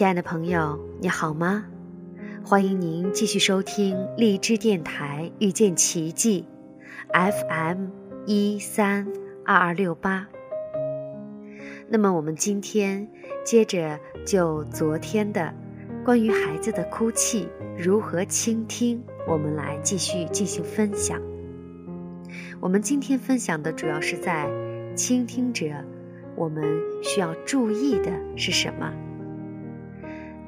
亲爱的朋友，你好吗？欢迎您继续收听荔枝电台遇见奇迹，FM 一三二二六八。那么我们今天接着就昨天的关于孩子的哭泣如何倾听，我们来继续进行分享。我们今天分享的主要是在倾听者，我们需要注意的是什么？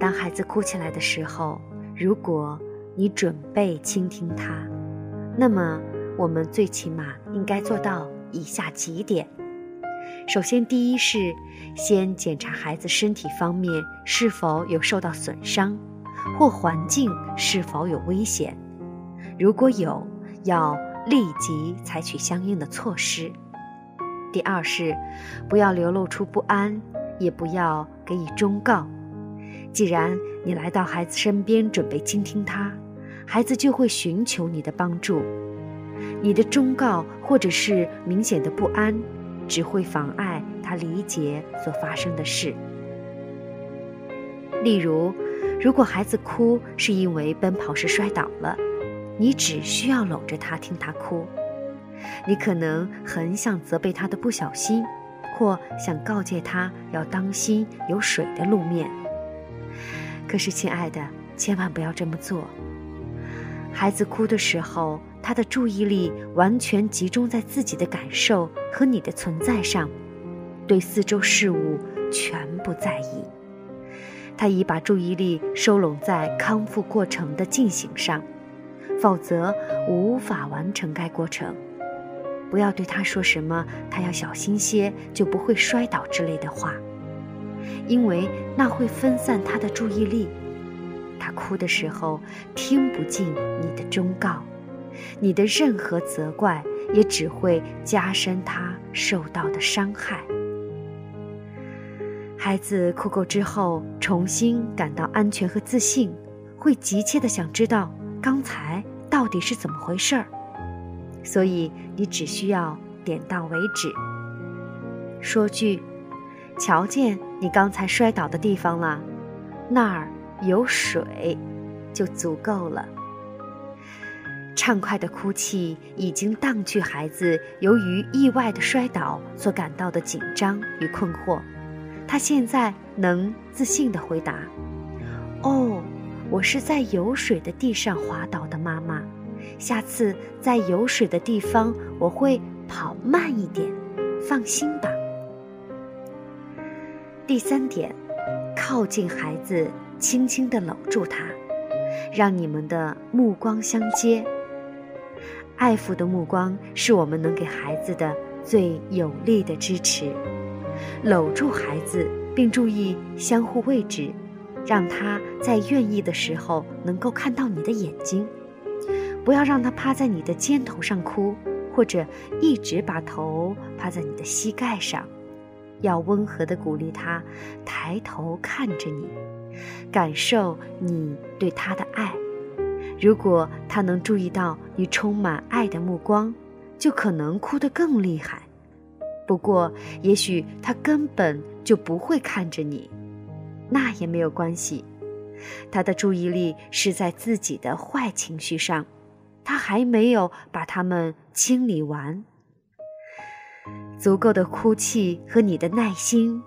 当孩子哭起来的时候，如果你准备倾听他，那么我们最起码应该做到以下几点：首先，第一是先检查孩子身体方面是否有受到损伤，或环境是否有危险，如果有，要立即采取相应的措施。第二是，不要流露出不安，也不要给予忠告。既然你来到孩子身边，准备倾听他，孩子就会寻求你的帮助。你的忠告或者是明显的不安，只会妨碍他理解所发生的事。例如，如果孩子哭是因为奔跑时摔倒了，你只需要搂着他听他哭。你可能很想责备他的不小心，或想告诫他要当心有水的路面。可是，亲爱的，千万不要这么做。孩子哭的时候，他的注意力完全集中在自己的感受和你的存在上，对四周事物全不在意。他已把注意力收拢在康复过程的进行上，否则无法完成该过程。不要对他说什么“他要小心些，就不会摔倒”之类的话。因为那会分散他的注意力，他哭的时候听不进你的忠告，你的任何责怪也只会加深他受到的伤害。孩子哭够之后，重新感到安全和自信，会急切的想知道刚才到底是怎么回事儿，所以你只需要点到为止，说句。瞧见你刚才摔倒的地方了，那儿有水，就足够了。畅快的哭泣已经荡去孩子由于意外的摔倒所感到的紧张与困惑，他现在能自信地回答：“哦，我是在有水的地上滑倒的，妈妈。下次在有水的地方我会跑慢一点，放心吧。”第三点，靠近孩子，轻轻地搂住他，让你们的目光相接。爱抚的目光是我们能给孩子的最有力的支持。搂住孩子，并注意相互位置，让他在愿意的时候能够看到你的眼睛。不要让他趴在你的肩头上哭，或者一直把头趴在你的膝盖上。要温和地鼓励他，抬头看着你，感受你对他的爱。如果他能注意到你充满爱的目光，就可能哭得更厉害。不过，也许他根本就不会看着你，那也没有关系。他的注意力是在自己的坏情绪上，他还没有把它们清理完。足够的哭泣和你的耐心，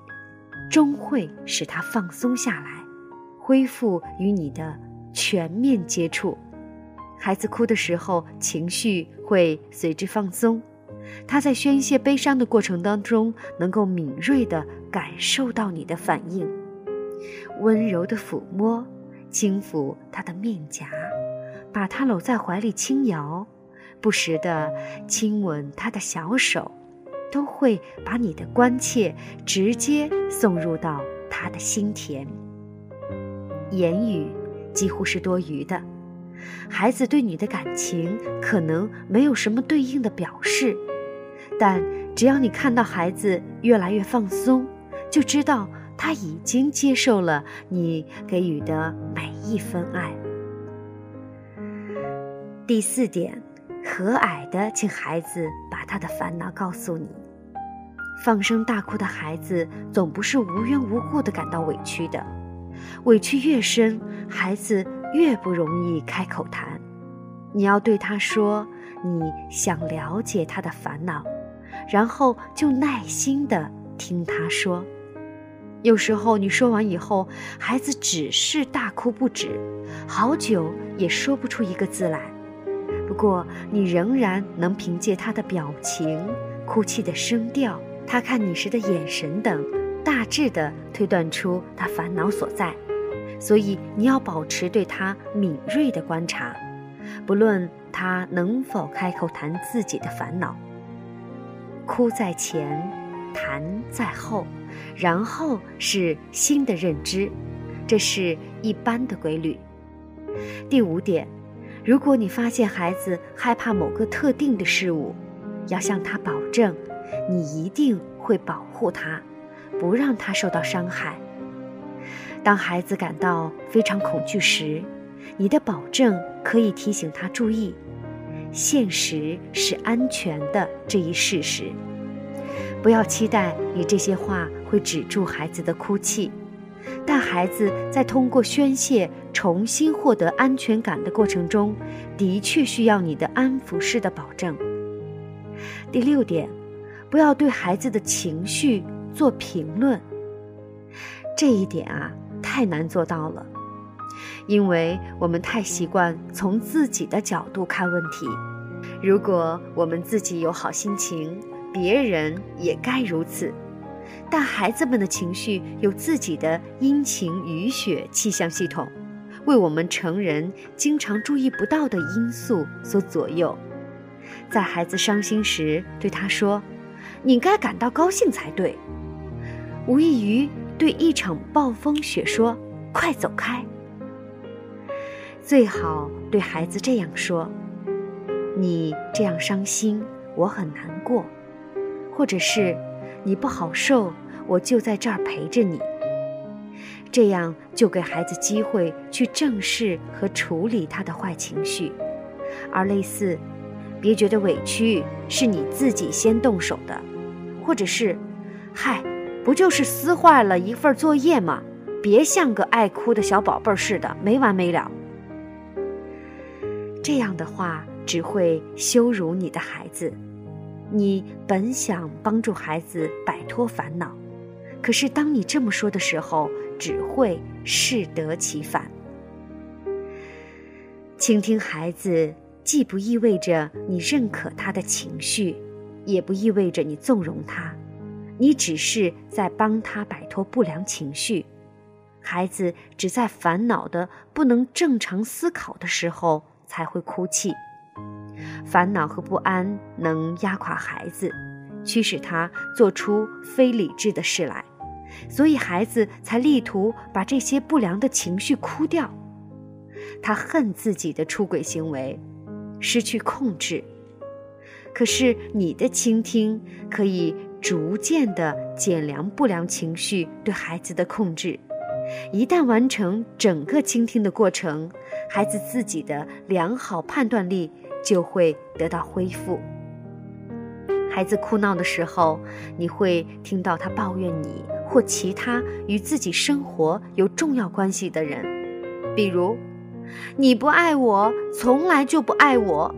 终会使他放松下来，恢复与你的全面接触。孩子哭的时候，情绪会随之放松。他在宣泄悲伤的过程当中，能够敏锐地感受到你的反应。温柔的抚摸，轻抚他的面颊，把他搂在怀里轻摇，不时地亲吻他的小手。都会把你的关切直接送入到他的心田。言语几乎是多余的，孩子对你的感情可能没有什么对应的表示，但只要你看到孩子越来越放松，就知道他已经接受了你给予的每一分爱。第四点，和蔼的请孩子他的烦恼告诉你。放声大哭的孩子总不是无缘无故的感到委屈的，委屈越深，孩子越不容易开口谈。你要对他说你想了解他的烦恼，然后就耐心的听他说。有时候你说完以后，孩子只是大哭不止，好久也说不出一个字来。不过你仍然能凭借他的表情、哭泣的声调、他看你时的眼神等，大致的推断出他烦恼所在。所以你要保持对他敏锐的观察，不论他能否开口谈自己的烦恼。哭在前，谈在后。然后是新的认知，这是一般的规律。第五点，如果你发现孩子害怕某个特定的事物，要向他保证，你一定会保护他，不让他受到伤害。当孩子感到非常恐惧时，你的保证可以提醒他注意，现实是安全的这一事实。不要期待你这些话会止住孩子的哭泣，但孩子在通过宣泄重新获得安全感的过程中，的确需要你的安抚式的保证。第六点，不要对孩子的情绪做评论。这一点啊，太难做到了，因为我们太习惯从自己的角度看问题。如果我们自己有好心情，别人也该如此，但孩子们的情绪有自己的阴晴雨雪气象系统，为我们成人经常注意不到的因素所左右。在孩子伤心时，对他说：“你该感到高兴才对。”无异于对一场暴风雪说：“快走开。”最好对孩子这样说：“你这样伤心，我很难过。”或者是你不好受，我就在这儿陪着你。这样就给孩子机会去正视和处理他的坏情绪，而类似“别觉得委屈，是你自己先动手的”，或者是“嗨，不就是撕坏了一份作业吗？别像个爱哭的小宝贝似的，没完没了。”这样的话只会羞辱你的孩子。你本想帮助孩子摆脱烦恼，可是当你这么说的时候，只会适得其反。倾听孩子，既不意味着你认可他的情绪，也不意味着你纵容他，你只是在帮他摆脱不良情绪。孩子只在烦恼的不能正常思考的时候才会哭泣。烦恼和不安能压垮孩子，驱使他做出非理智的事来，所以孩子才力图把这些不良的情绪哭掉。他恨自己的出轨行为，失去控制。可是你的倾听可以逐渐地减量不良情绪对孩子的控制。一旦完成整个倾听的过程，孩子自己的良好判断力。就会得到恢复。孩子哭闹的时候，你会听到他抱怨你或其他与自己生活有重要关系的人，比如：“你不爱我，从来就不爱我。”“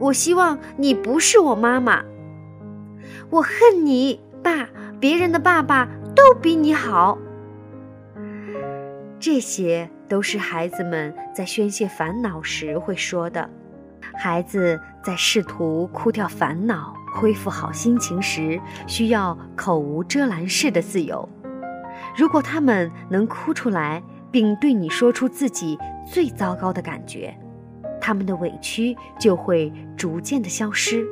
我希望你不是我妈妈。”“我恨你，爸，别人的爸爸都比你好。”这些都是孩子们在宣泄烦恼时会说的。孩子在试图哭掉烦恼、恢复好心情时，需要口无遮拦式的自由。如果他们能哭出来，并对你说出自己最糟糕的感觉，他们的委屈就会逐渐的消失。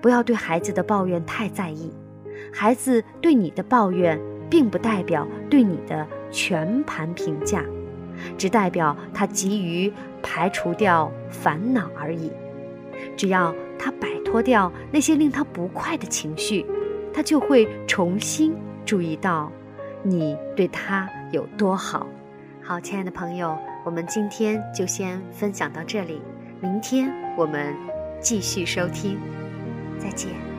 不要对孩子的抱怨太在意，孩子对你的抱怨，并不代表对你的全盘评价。只代表他急于排除掉烦恼而已。只要他摆脱掉那些令他不快的情绪，他就会重新注意到你对他有多好。好，亲爱的朋友，我们今天就先分享到这里，明天我们继续收听，再见。